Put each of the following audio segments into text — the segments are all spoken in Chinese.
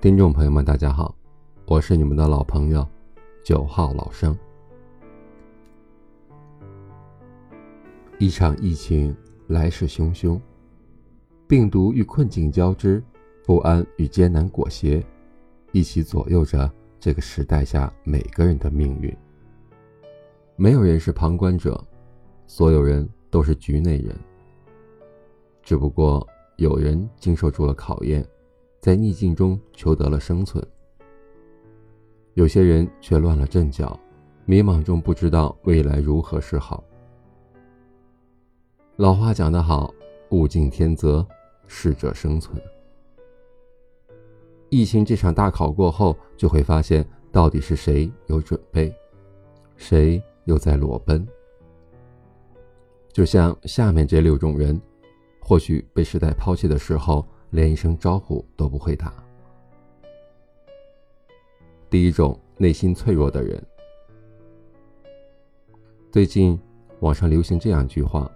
听众朋友们，大家好，我是你们的老朋友九号老生。一场疫情来势汹汹，病毒与困境交织，不安与艰难裹挟，一起左右着这个时代下每个人的命运。没有人是旁观者，所有人都是局内人。只不过有人经受住了考验。在逆境中求得了生存，有些人却乱了阵脚，迷茫中不知道未来如何是好。老话讲得好，物竞天择，适者生存。疫情这场大考过后，就会发现到底是谁有准备，谁又在裸奔。就像下面这六种人，或许被时代抛弃的时候。连一声招呼都不会打。第一种内心脆弱的人。最近网上流行这样一句话：“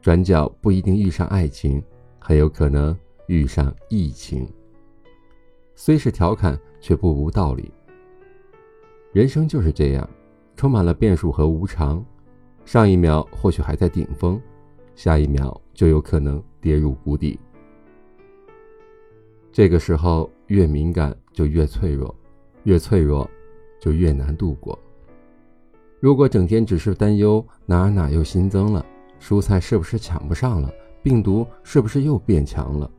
转角不一定遇上爱情，很有可能遇上疫情。”虽是调侃，却不无道理。人生就是这样，充满了变数和无常。上一秒或许还在顶峰，下一秒就有可能。跌入谷底。这个时候越敏感就越脆弱，越脆弱就越难度过。如果整天只是担忧哪哪又新增了，蔬菜是不是抢不上了，病毒是不是又变强了，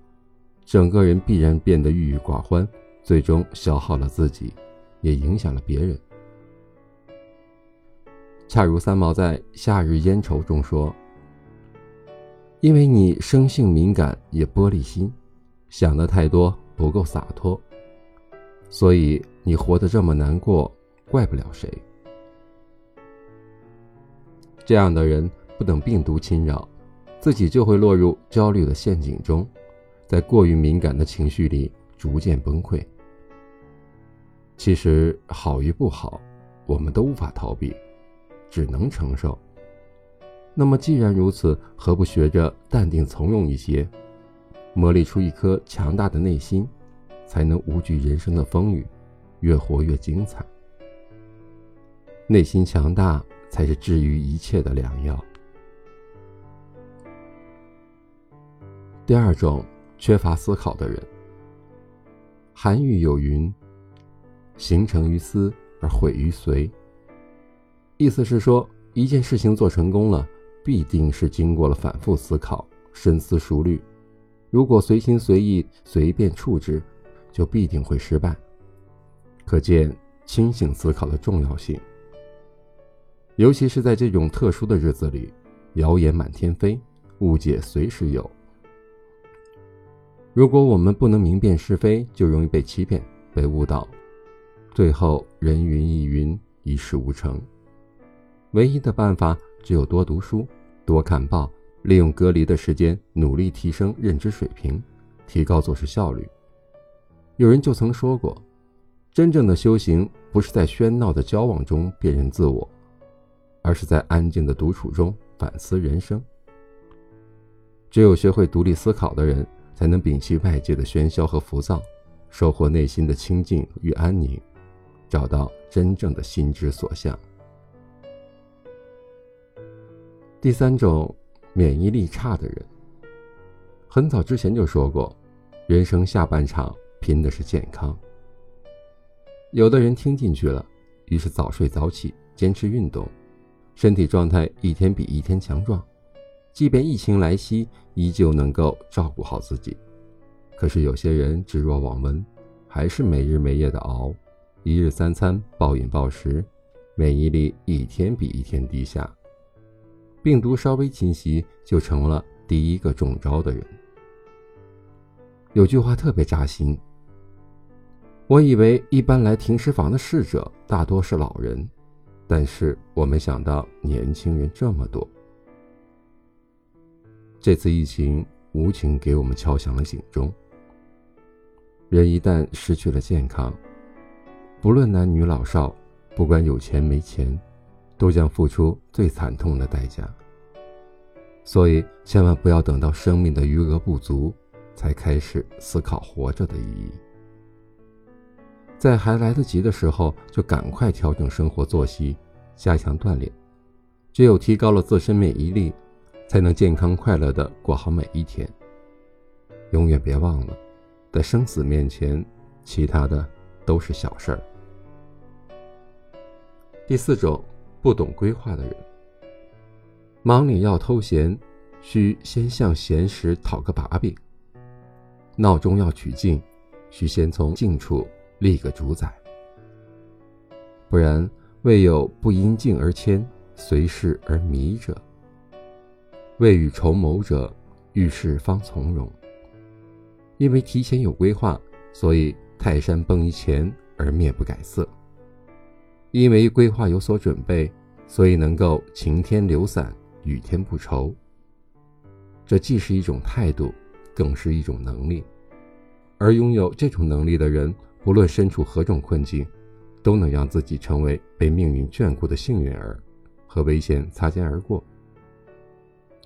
整个人必然变得郁郁寡欢，最终消耗了自己，也影响了别人。恰如三毛在《夏日烟愁》中说。因为你生性敏感也玻璃心，想的太多不够洒脱，所以你活得这么难过，怪不了谁。这样的人不等病毒侵扰，自己就会落入焦虑的陷阱中，在过于敏感的情绪里逐渐崩溃。其实好与不好，我们都无法逃避，只能承受。那么既然如此，何不学着淡定从容一些，磨砺出一颗强大的内心，才能无惧人生的风雨，越活越精彩。内心强大才是治愈一切的良药。第二种，缺乏思考的人。韩愈有云：“行成于思而毁于随。”意思是说，一件事情做成功了。必定是经过了反复思考、深思熟虑。如果随心随意、随便处置，就必定会失败。可见清醒思考的重要性。尤其是在这种特殊的日子里，谣言满天飞，误解随时有。如果我们不能明辨是非，就容易被欺骗、被误导，最后人云亦云，一事无成。唯一的办法。只有多读书，多看报，利用隔离的时间努力提升认知水平，提高做事效率。有人就曾说过，真正的修行不是在喧闹的交往中辨认自我，而是在安静的独处中反思人生。只有学会独立思考的人，才能摒弃外界的喧嚣和浮躁，收获内心的清静与安宁，找到真正的心之所向。第三种，免疫力差的人。很早之前就说过，人生下半场拼的是健康。有的人听进去了，于是早睡早起，坚持运动，身体状态一天比一天强壮，即便疫情来袭，依旧能够照顾好自己。可是有些人置若罔闻，还是没日没夜的熬，一日三餐暴饮暴食，免疫力一天比一天低下。病毒稍微侵袭，就成了第一个中招的人。有句话特别扎心。我以为一般来停尸房的逝者大多是老人，但是我没想到年轻人这么多。这次疫情无情给我们敲响了警钟。人一旦失去了健康，不论男女老少，不管有钱没钱。都将付出最惨痛的代价。所以，千万不要等到生命的余额不足，才开始思考活着的意义。在还来得及的时候，就赶快调整生活作息，加强锻炼。只有提高了自身免疫力，才能健康快乐的过好每一天。永远别忘了，在生死面前，其他的都是小事儿。第四种，不懂规划的人，忙里要偷闲，需先向闲时讨个把柄；闹中要取静，需先从静处。立个主宰，不然未有不因静而迁，随事而迷者。未雨绸缪者，遇事方从容。因为提前有规划，所以泰山崩于前而面不改色；因为规划有所准备，所以能够晴天留伞，雨天不愁。这既是一种态度，更是一种能力，而拥有这种能力的人。不论身处何种困境，都能让自己成为被命运眷顾的幸运儿，和危险擦肩而过。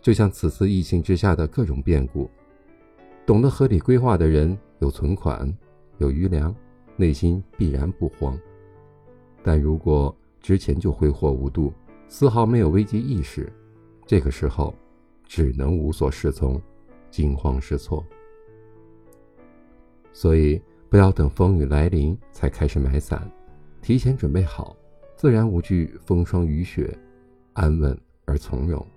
就像此次疫情之下的各种变故，懂得合理规划的人有存款、有余粮，内心必然不慌。但如果之前就挥霍无度，丝毫没有危机意识，这个时候只能无所适从，惊慌失措。所以。不要等风雨来临才开始买伞，提前准备好，自然无惧风霜雨雪，安稳而从容。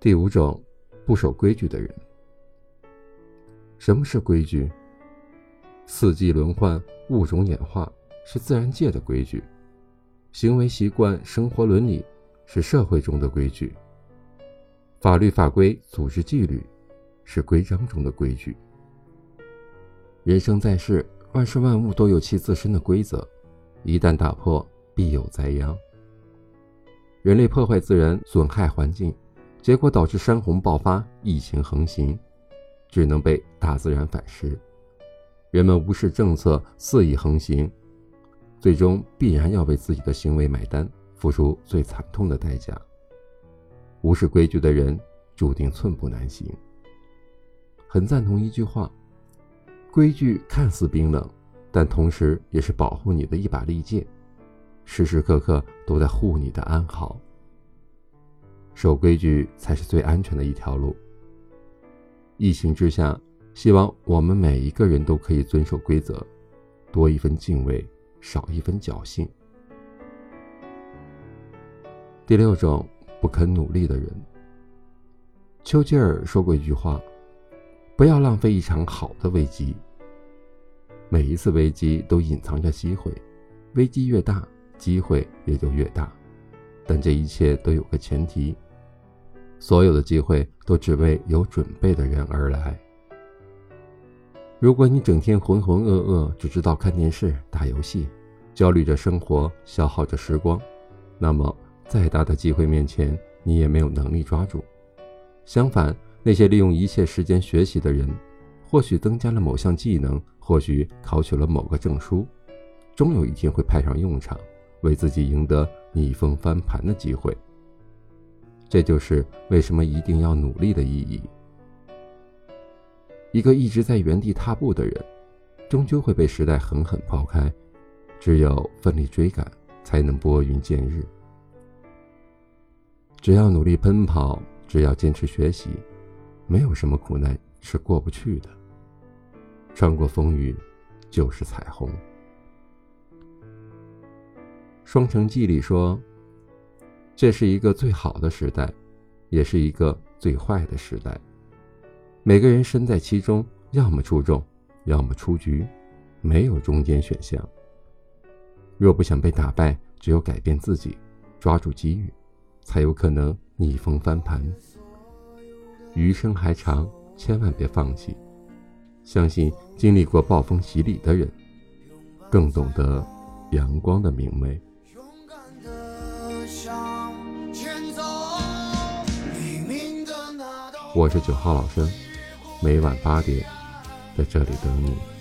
第五种，不守规矩的人。什么是规矩？四季轮换，物种演化，是自然界的规矩；行为习惯、生活伦理，是社会中的规矩；法律法规、组织纪律。是规章中的规矩。人生在世，万事万物都有其自身的规则，一旦打破，必有灾殃。人类破坏自然，损害环境，结果导致山洪爆发、疫情横行，只能被大自然反噬。人们无视政策，肆意横行，最终必然要为自己的行为买单，付出最惨痛的代价。无视规矩的人，注定寸步难行。很赞同一句话：规矩看似冰冷，但同时也是保护你的一把利剑，时时刻刻都在护你的安好。守规矩才是最安全的一条路。疫情之下，希望我们每一个人都可以遵守规则，多一分敬畏，少一分侥幸。第六种，不肯努力的人。丘吉尔说过一句话。不要浪费一场好的危机。每一次危机都隐藏着机会，危机越大，机会也就越大。但这一切都有个前提：所有的机会都只为有准备的人而来。如果你整天浑浑噩噩，只知道看电视、打游戏，焦虑着生活，消耗着时光，那么再大的机会面前，你也没有能力抓住。相反，那些利用一切时间学习的人，或许增加了某项技能，或许考取了某个证书，终有一天会派上用场，为自己赢得逆风翻盘的机会。这就是为什么一定要努力的意义。一个一直在原地踏步的人，终究会被时代狠狠抛开。只有奋力追赶，才能拨云见日。只要努力奔跑，只要坚持学习。没有什么苦难是过不去的。穿过风雨，就是彩虹。《双城记》里说：“这是一个最好的时代，也是一个最坏的时代。每个人身在其中，要么出众，要么出局，没有中间选项。若不想被打败，只有改变自己，抓住机遇，才有可能逆风翻盘。”余生还长，千万别放弃。相信经历过暴风洗礼的人，更懂得阳光的明媚。我是九号老生，每晚八点在这里等你。